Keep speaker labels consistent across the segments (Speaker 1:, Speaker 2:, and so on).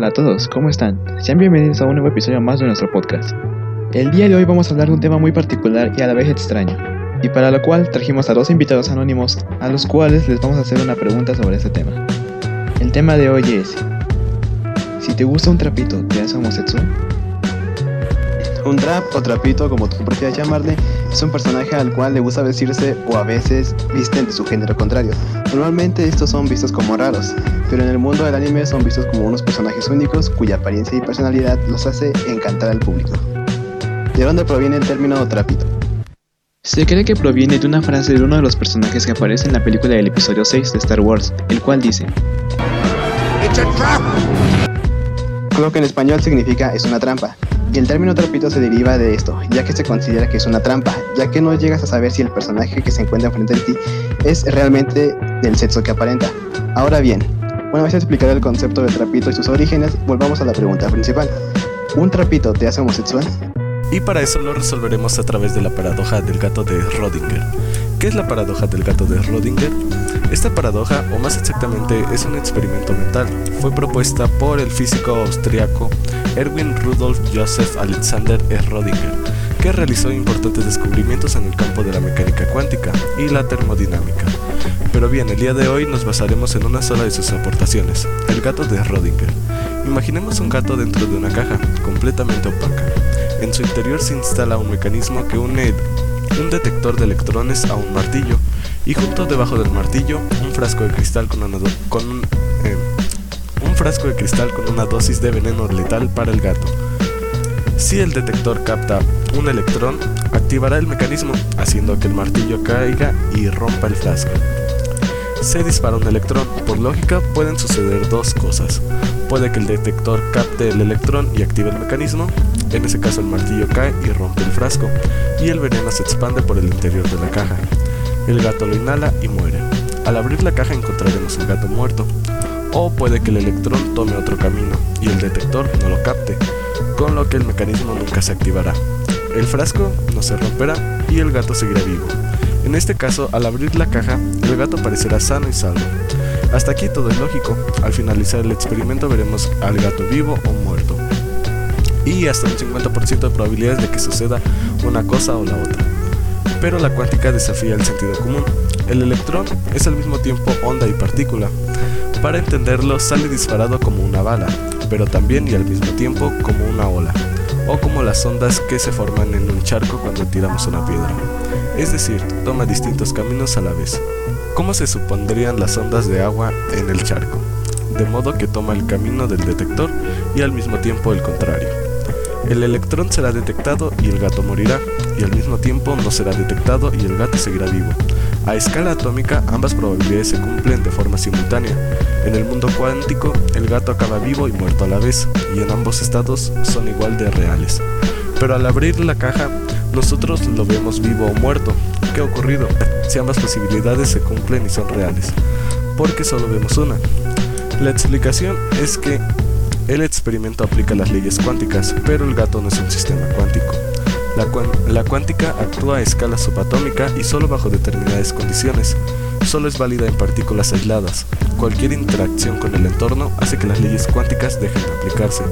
Speaker 1: Hola a todos, ¿cómo están? Sean bienvenidos a un nuevo episodio más de nuestro podcast. El día de hoy vamos a hablar de un tema muy particular y a la vez extraño, y para lo cual trajimos a dos invitados anónimos a los cuales les vamos a hacer una pregunta sobre este tema. El tema de hoy es, si te gusta un trapito, ¿te hace homosexual?
Speaker 2: Un trap o trapito, como tú prefieras llamarle, es un personaje al cual le gusta vestirse o a veces visten de su género contrario. Normalmente estos son vistos como raros, pero en el mundo del anime son vistos como unos personajes únicos cuya apariencia y personalidad los hace encantar al público. ¿De dónde proviene el término trapito?
Speaker 1: Se cree que proviene de una frase de uno de los personajes que aparece en la película del episodio 6 de Star Wars, el cual dice:
Speaker 2: Creo que en español significa es una trampa, y el término trapito se deriva de esto, ya que se considera que es una trampa, ya que no llegas a saber si el personaje que se encuentra enfrente de ti es realmente del sexo que aparenta. Ahora bien, una vez explicado el concepto de trapito y sus orígenes, volvamos a la pregunta principal. ¿Un trapito te hace homosexual?
Speaker 3: Y para eso lo resolveremos a través de la paradoja del gato de Rodinger. ¿Qué es la paradoja del gato de Rodinger? Esta paradoja, o más exactamente, es un experimento mental. Fue propuesta por el físico austriaco Erwin Rudolf Joseph Alexander E. Rodinger, que realizó importantes descubrimientos en el campo de la mecánica cuántica y la termodinámica. Pero bien, el día de hoy nos basaremos en una sola de sus aportaciones, el gato de Rodinger. Imaginemos un gato dentro de una caja, completamente opaca. En su interior se instala un mecanismo que une un detector de electrones a un martillo y junto debajo del martillo un frasco de cristal con una, eh, un frasco de cristal con una dosis de veneno letal para el gato. Si el detector capta un electrón, activará el mecanismo, haciendo que el martillo caiga y rompa el frasco. Se dispara un electrón, por lógica pueden suceder dos cosas. Puede que el detector capte el electrón y active el mecanismo, en ese caso el martillo cae y rompe el frasco, y el veneno se expande por el interior de la caja. El gato lo inhala y muere. Al abrir la caja encontraremos el gato muerto. O puede que el electrón tome otro camino y el detector no lo capte, con lo que el mecanismo nunca se activará. El frasco no se romperá y el gato seguirá vivo. En este caso, al abrir la caja, el gato parecerá sano y salvo. Hasta aquí todo es lógico. Al finalizar el experimento veremos al gato vivo o muerto. Y hasta un 50% de probabilidades de que suceda una cosa o la otra. Pero la cuántica desafía el sentido común. El electrón es al mismo tiempo onda y partícula. Para entenderlo sale disparado como una bala, pero también y al mismo tiempo como una ola, o como las ondas que se forman en un charco cuando tiramos una piedra. Es decir, toma distintos caminos a la vez. ¿Cómo se supondrían las ondas de agua en el charco? De modo que toma el camino del detector y al mismo tiempo el contrario. El electrón será detectado y el gato morirá, y al mismo tiempo no será detectado y el gato seguirá vivo. A escala atómica ambas probabilidades se cumplen de forma simultánea. En el mundo cuántico el gato acaba vivo y muerto a la vez, y en ambos estados son igual de reales. Pero al abrir la caja, nosotros lo vemos vivo o muerto. ¿Qué ha ocurrido? Si ambas posibilidades se cumplen y son reales. Porque solo vemos una. La explicación es que el experimento aplica las leyes cuánticas, pero el gato no es un sistema cuántico. La, cuántica actúa a escala subatómica y solo bajo determinadas condiciones. Solo es válida en partículas aisladas. Cualquier interacción con el entorno hace que las leyes cuánticas dejen de aplicarse.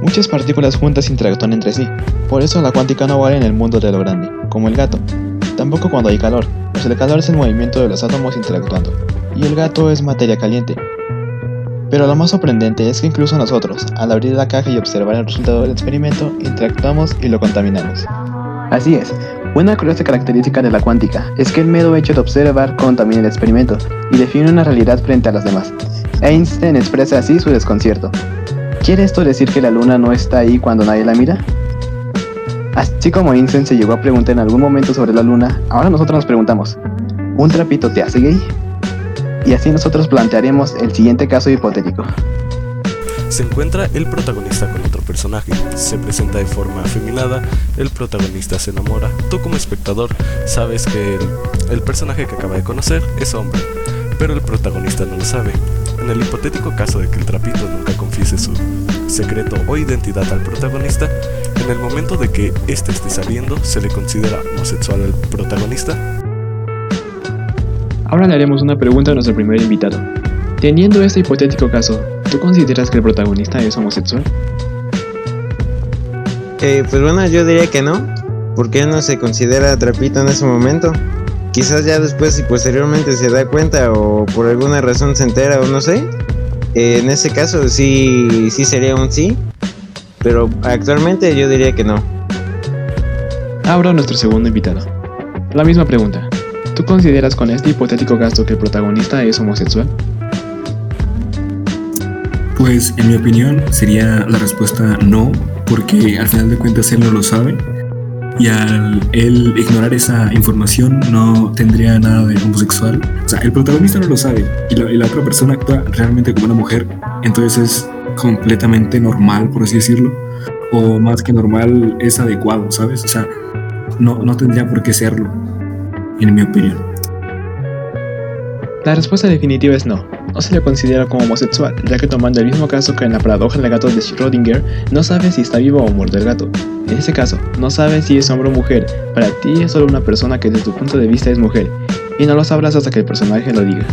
Speaker 1: Muchas partículas juntas interactúan entre sí, por eso la cuántica no vale en el mundo de lo grande, como el gato. Tampoco cuando hay calor, pues el calor es el movimiento de los átomos interactuando, y el gato es materia caliente, pero lo más sorprendente es que incluso nosotros, al abrir la caja y observar el resultado del experimento, interactuamos y lo contaminamos.
Speaker 2: Así es, una curiosa característica de la cuántica es que el mero hecho de observar contamina el experimento y define una realidad frente a las demás. Einstein expresa así su desconcierto. ¿Quiere esto decir que la luna no está ahí cuando nadie la mira? Así como Einstein se llegó a preguntar en algún momento sobre la luna, ahora nosotros nos preguntamos, ¿un trapito te hace gay? Y así nosotros plantearemos el siguiente caso hipotético.
Speaker 3: Se encuentra el protagonista con otro personaje, se presenta de forma afeminada, el protagonista se enamora, tú como espectador sabes que el, personaje que acaba de conocer es hombre, pero el protagonista no lo sabe. En el hipotético caso de que el trapito nunca confiese su secreto o identidad al protagonista, en el momento de que éste esté saliendo, ¿se le considera homosexual al protagonista?
Speaker 1: Ahora le haremos una pregunta a nuestro primer invitado. Teniendo este hipotético caso, ¿tú consideras que el protagonista es homosexual?
Speaker 4: Eh, pues bueno, yo diría que no, porque él no se considera trapito en ese momento. Quizás ya después y posteriormente se da cuenta o por alguna razón se entera o no sé. Eh, en ese caso sí, sí sería un sí, pero actualmente yo diría que no.
Speaker 1: Ahora nuestro segundo invitado. La misma pregunta. ¿Tú consideras con este hipotético gasto que el protagonista es homosexual?
Speaker 5: Pues en mi opinión sería la respuesta no, porque al final de cuentas él no lo sabe y al él ignorar esa información no tendría nada de homosexual. O sea, el protagonista no lo sabe y la, otra persona actúa realmente como una mujer, entonces es completamente normal, por así decirlo, o más que normal es adecuado, ¿sabes? O sea, no, no tendría por qué serlo, en mi opinión.
Speaker 1: La respuesta definitiva es no. No se le considera como homosexual, ya que tomando el mismo caso que en la paradoja del gato de Schrödinger, no sabe si está vivo o muerto el gato. En ese caso, no sabe si es hombre o mujer, para ti es solo una persona que desde tu punto de vista es mujer, y no lo sabrás hasta que el personaje lo diga.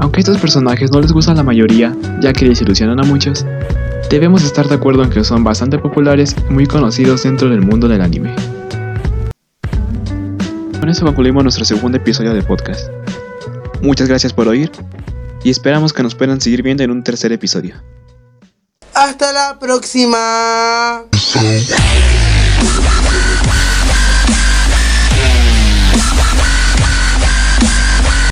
Speaker 1: Aunque estos personajes no les gustan a la mayoría, ya que desilusionan a muchos, debemos estar de acuerdo en que son bastante populares y muy conocidos dentro del mundo del anime. Con eso concluimos nuestro segundo episodio del podcast. Muchas gracias por oír y esperamos que nos puedan seguir viendo en un tercer episodio.
Speaker 6: Hasta la próxima.